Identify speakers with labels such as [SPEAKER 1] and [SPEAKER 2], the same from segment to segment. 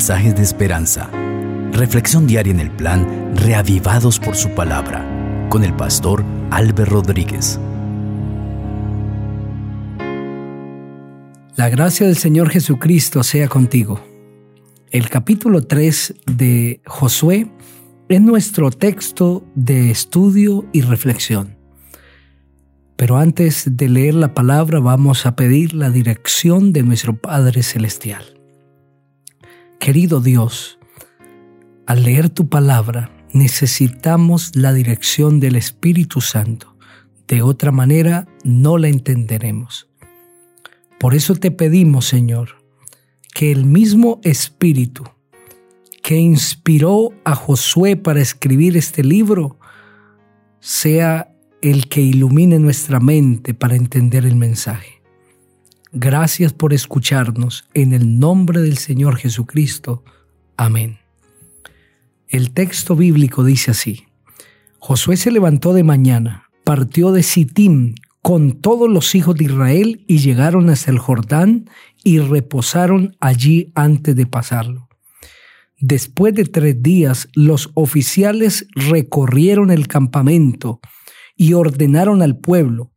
[SPEAKER 1] mensajes de esperanza. Reflexión diaria en el plan Reavivados por su palabra con el pastor Álvaro Rodríguez.
[SPEAKER 2] La gracia del Señor Jesucristo sea contigo. El capítulo 3 de Josué es nuestro texto de estudio y reflexión. Pero antes de leer la palabra vamos a pedir la dirección de nuestro Padre Celestial. Querido Dios, al leer tu palabra necesitamos la dirección del Espíritu Santo. De otra manera no la entenderemos. Por eso te pedimos, Señor, que el mismo Espíritu que inspiró a Josué para escribir este libro sea el que ilumine nuestra mente para entender el mensaje. Gracias por escucharnos en el nombre del Señor Jesucristo. Amén. El texto bíblico dice así. Josué se levantó de mañana, partió de Sittim con todos los hijos de Israel y llegaron hasta el Jordán y reposaron allí antes de pasarlo. Después de tres días, los oficiales recorrieron el campamento y ordenaron al pueblo,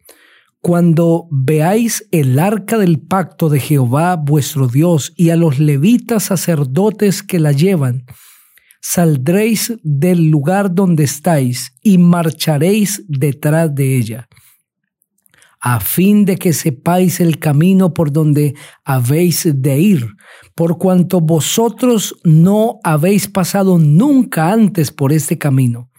[SPEAKER 2] cuando veáis el arca del pacto de Jehová vuestro Dios y a los levitas sacerdotes que la llevan, saldréis del lugar donde estáis y marcharéis detrás de ella, a fin de que sepáis el camino por donde habéis de ir, por cuanto vosotros no habéis pasado nunca antes por este camino.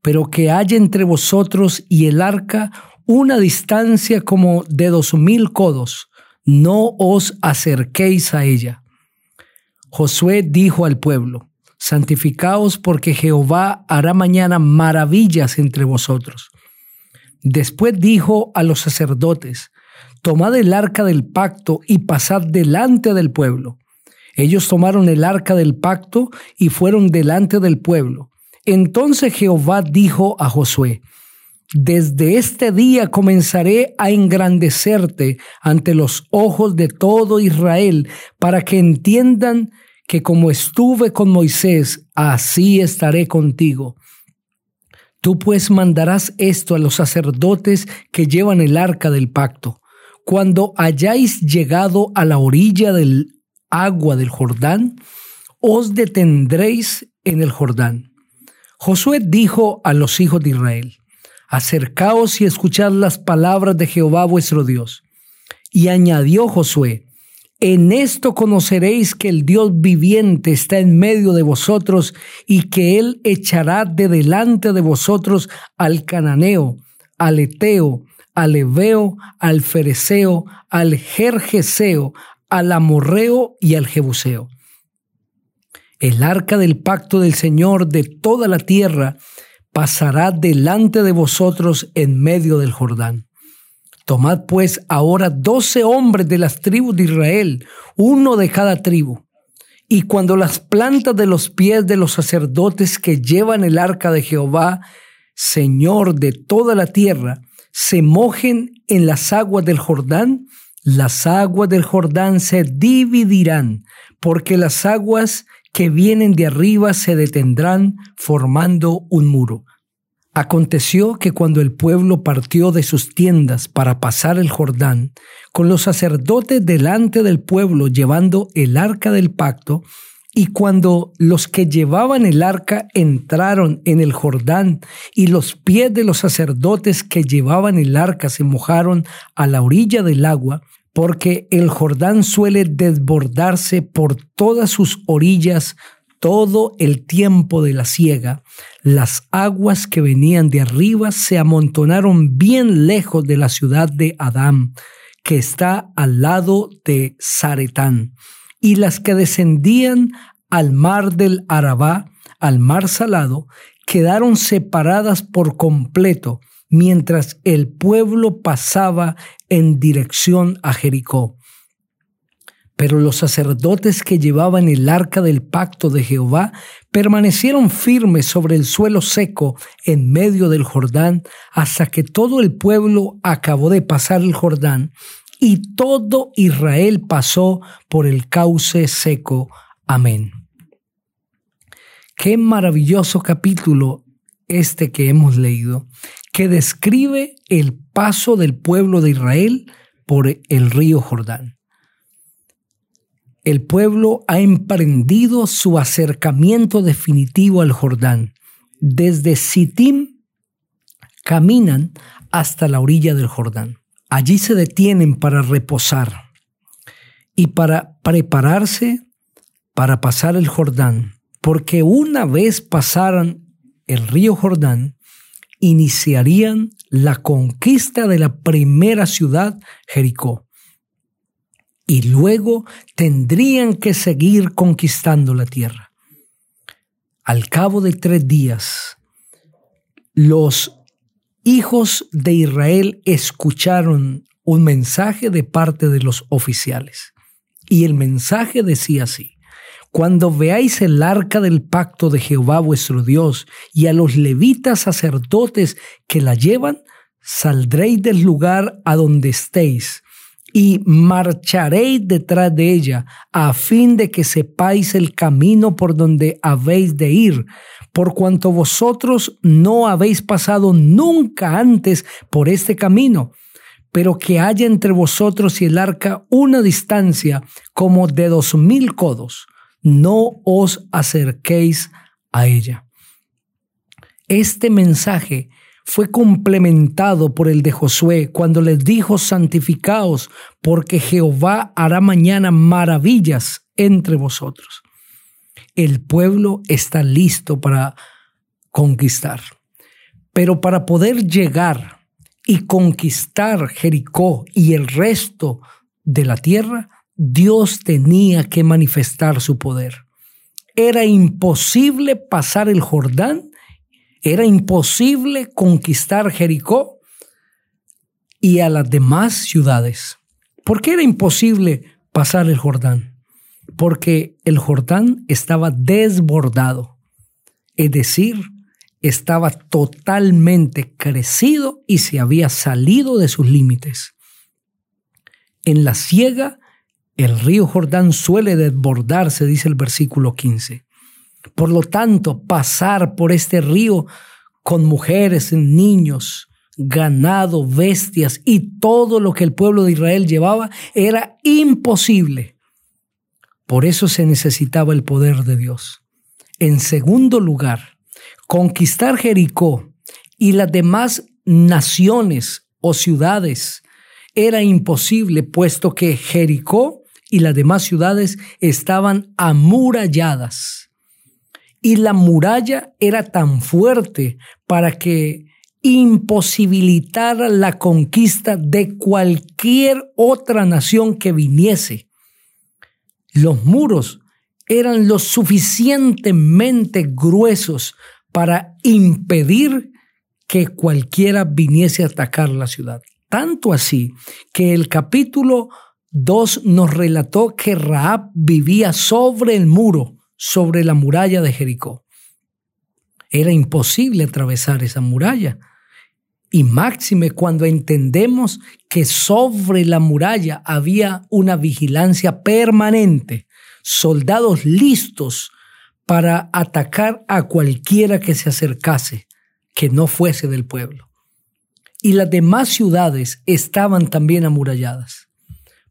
[SPEAKER 2] Pero que haya entre vosotros y el arca una distancia como de dos mil codos, no os acerquéis a ella. Josué dijo al pueblo, santificaos porque Jehová hará mañana maravillas entre vosotros. Después dijo a los sacerdotes, tomad el arca del pacto y pasad delante del pueblo. Ellos tomaron el arca del pacto y fueron delante del pueblo. Entonces Jehová dijo a Josué, desde este día comenzaré a engrandecerte ante los ojos de todo Israel, para que entiendan que como estuve con Moisés, así estaré contigo. Tú pues mandarás esto a los sacerdotes que llevan el arca del pacto. Cuando hayáis llegado a la orilla del agua del Jordán, os detendréis en el Jordán Josué dijo a los hijos de Israel, acercaos y escuchad las palabras de Jehová vuestro Dios. Y añadió Josué, en esto conoceréis que el Dios viviente está en medio de vosotros y que Él echará de delante de vosotros al cananeo, al eteo, al ebeo, al fereceo, al jerjeseo, al amorreo y al jebuseo el arca del pacto del Señor de toda la tierra pasará delante de vosotros en medio del Jordán. Tomad pues ahora doce hombres de las tribus de Israel, uno de cada tribu. Y cuando las plantas de los pies de los sacerdotes que llevan el arca de Jehová, Señor de toda la tierra, se mojen en las aguas del Jordán, las aguas del Jordán se dividirán, porque las aguas que vienen de arriba se detendrán formando un muro. Aconteció que cuando el pueblo partió de sus tiendas para pasar el Jordán, con los sacerdotes delante del pueblo llevando el arca del pacto, y cuando los que llevaban el arca entraron en el Jordán y los pies de los sacerdotes que llevaban el arca se mojaron a la orilla del agua, porque el Jordán suele desbordarse por todas sus orillas todo el tiempo de la siega, las aguas que venían de arriba se amontonaron bien lejos de la ciudad de Adán, que está al lado de Zaretán, y las que descendían al mar del Arabá, al mar salado, quedaron separadas por completo, mientras el pueblo pasaba en dirección a Jericó. Pero los sacerdotes que llevaban el arca del pacto de Jehová permanecieron firmes sobre el suelo seco en medio del Jordán hasta que todo el pueblo acabó de pasar el Jordán y todo Israel pasó por el cauce seco Amén. Qué maravilloso capítulo este que hemos leído, que describe el paso del pueblo de Israel por el río Jordán. El pueblo ha emprendido su acercamiento definitivo al Jordán. Desde Sittim caminan hasta la orilla del Jordán. Allí se detienen para reposar y para prepararse para pasar el Jordán, porque una vez pasaran el río Jordán, iniciarían la conquista de la primera ciudad, Jericó. Y luego tendrían que seguir conquistando la tierra. Al cabo de tres días, los hijos de Israel escucharon un mensaje de parte de los oficiales. Y el mensaje decía así, cuando veáis el arca del pacto de Jehová vuestro Dios y a los levitas sacerdotes que la llevan, saldréis del lugar a donde estéis y marcharéis detrás de ella, a fin de que sepáis el camino por donde habéis de ir, por cuanto vosotros no habéis pasado nunca antes por este camino pero que haya entre vosotros y el arca una distancia como de dos mil codos, no os acerquéis a ella. Este mensaje fue complementado por el de Josué cuando les dijo, santificaos, porque Jehová hará mañana maravillas entre vosotros. El pueblo está listo para conquistar, pero para poder llegar y conquistar Jericó y el resto de la tierra, Dios tenía que manifestar su poder. Era imposible pasar el Jordán, era imposible conquistar Jericó y a las demás ciudades. ¿Por qué era imposible pasar el Jordán? Porque el Jordán estaba desbordado, es decir, estaba totalmente crecido y se había salido de sus límites. En la ciega, el río Jordán suele desbordarse, dice el versículo 15. Por lo tanto, pasar por este río con mujeres, niños, ganado, bestias y todo lo que el pueblo de Israel llevaba era imposible. Por eso se necesitaba el poder de Dios. En segundo lugar, Conquistar Jericó y las demás naciones o ciudades era imposible, puesto que Jericó y las demás ciudades estaban amuralladas. Y la muralla era tan fuerte para que imposibilitara la conquista de cualquier otra nación que viniese. Los muros eran lo suficientemente gruesos para impedir que cualquiera viniese a atacar la ciudad. Tanto así que el capítulo 2 nos relató que Raab vivía sobre el muro, sobre la muralla de Jericó. Era imposible atravesar esa muralla. Y máxime cuando entendemos que sobre la muralla había una vigilancia permanente, soldados listos para atacar a cualquiera que se acercase, que no fuese del pueblo. Y las demás ciudades estaban también amuralladas.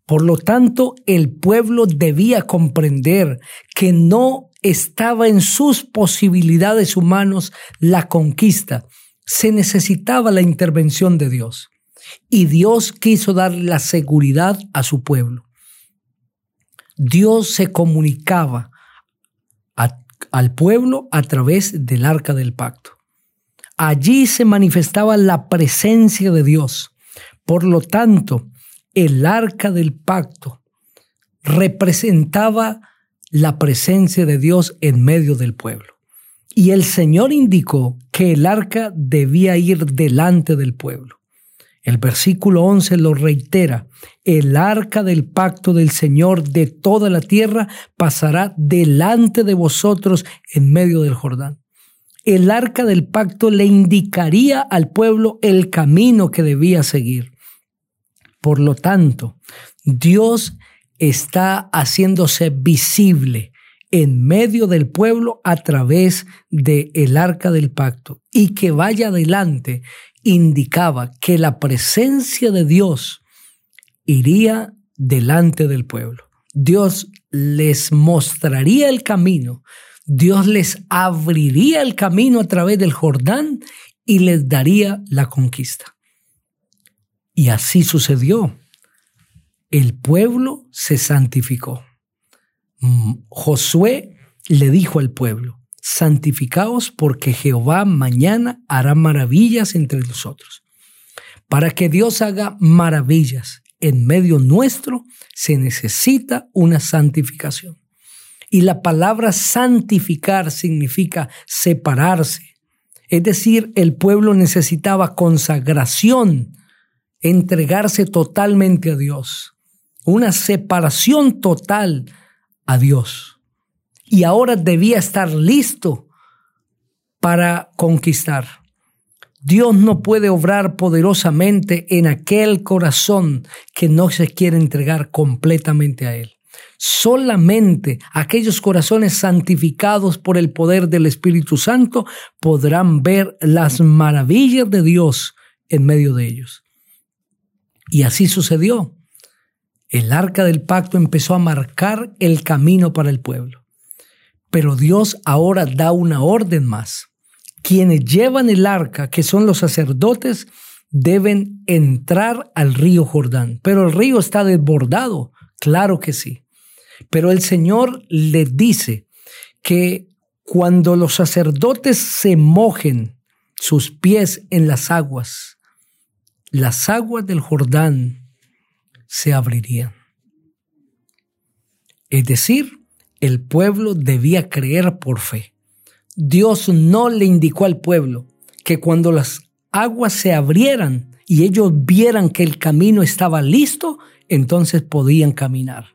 [SPEAKER 2] Por lo tanto, el pueblo debía comprender que no estaba en sus posibilidades humanos la conquista. Se necesitaba la intervención de Dios. Y Dios quiso dar la seguridad a su pueblo. Dios se comunicaba al pueblo a través del arca del pacto. Allí se manifestaba la presencia de Dios. Por lo tanto, el arca del pacto representaba la presencia de Dios en medio del pueblo. Y el Señor indicó que el arca debía ir delante del pueblo. El versículo 11 lo reitera. El arca del pacto del Señor de toda la tierra pasará delante de vosotros en medio del Jordán. El arca del pacto le indicaría al pueblo el camino que debía seguir. Por lo tanto, Dios está haciéndose visible en medio del pueblo a través del el arca del pacto y que vaya adelante indicaba que la presencia de Dios iría delante del pueblo. Dios les mostraría el camino, Dios les abriría el camino a través del Jordán y les daría la conquista. Y así sucedió. El pueblo se santificó. Mm, Josué le dijo al pueblo, santificaos porque Jehová mañana hará maravillas entre nosotros. Para que Dios haga maravillas en medio nuestro, se necesita una santificación. Y la palabra santificar significa separarse. Es decir, el pueblo necesitaba consagración, entregarse totalmente a Dios, una separación total a Dios. Y ahora debía estar listo para conquistar. Dios no puede obrar poderosamente en aquel corazón que no se quiere entregar completamente a Él. Solamente aquellos corazones santificados por el poder del Espíritu Santo podrán ver las maravillas de Dios en medio de ellos. Y así sucedió. El arca del pacto empezó a marcar el camino para el pueblo. Pero Dios ahora da una orden más quienes llevan el arca, que son los sacerdotes, deben entrar al río Jordán. Pero el río está desbordado, claro que sí. Pero el Señor les dice que cuando los sacerdotes se mojen sus pies en las aguas, las aguas del Jordán se abrirían. Es decir, el pueblo debía creer por fe. Dios no le indicó al pueblo que cuando las aguas se abrieran y ellos vieran que el camino estaba listo, entonces podían caminar.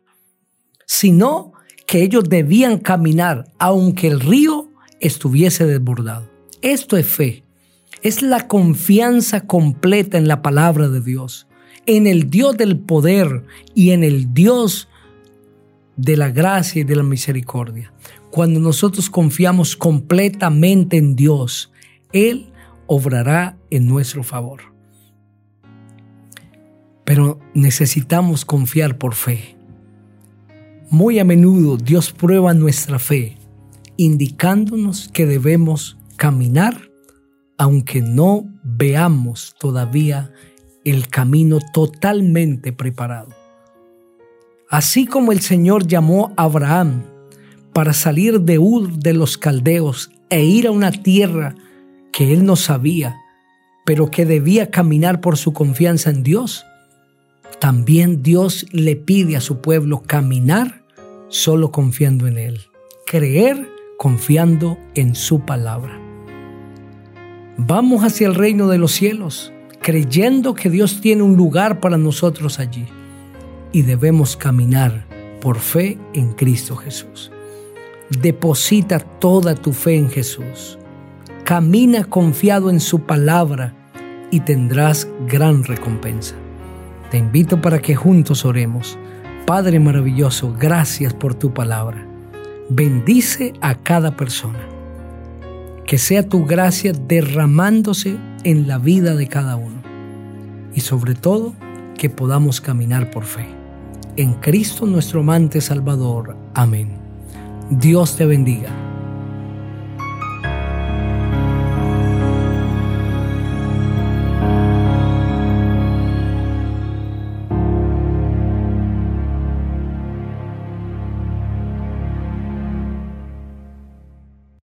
[SPEAKER 2] Sino que ellos debían caminar aunque el río estuviese desbordado. Esto es fe. Es la confianza completa en la palabra de Dios, en el Dios del poder y en el Dios de la gracia y de la misericordia. Cuando nosotros confiamos completamente en Dios, Él obrará en nuestro favor. Pero necesitamos confiar por fe. Muy a menudo Dios prueba nuestra fe, indicándonos que debemos caminar aunque no veamos todavía el camino totalmente preparado. Así como el Señor llamó a Abraham para salir de Ur de los caldeos e ir a una tierra que él no sabía, pero que debía caminar por su confianza en Dios. También Dios le pide a su pueblo caminar solo confiando en Él, creer confiando en su palabra. Vamos hacia el reino de los cielos, creyendo que Dios tiene un lugar para nosotros allí y debemos caminar por fe en Cristo Jesús. Deposita toda tu fe en Jesús. Camina confiado en su palabra y tendrás gran recompensa. Te invito para que juntos oremos. Padre maravilloso, gracias por tu palabra. Bendice a cada persona. Que sea tu gracia derramándose en la vida de cada uno. Y sobre todo, que podamos caminar por fe. En Cristo nuestro amante Salvador. Amén. Dios te bendiga.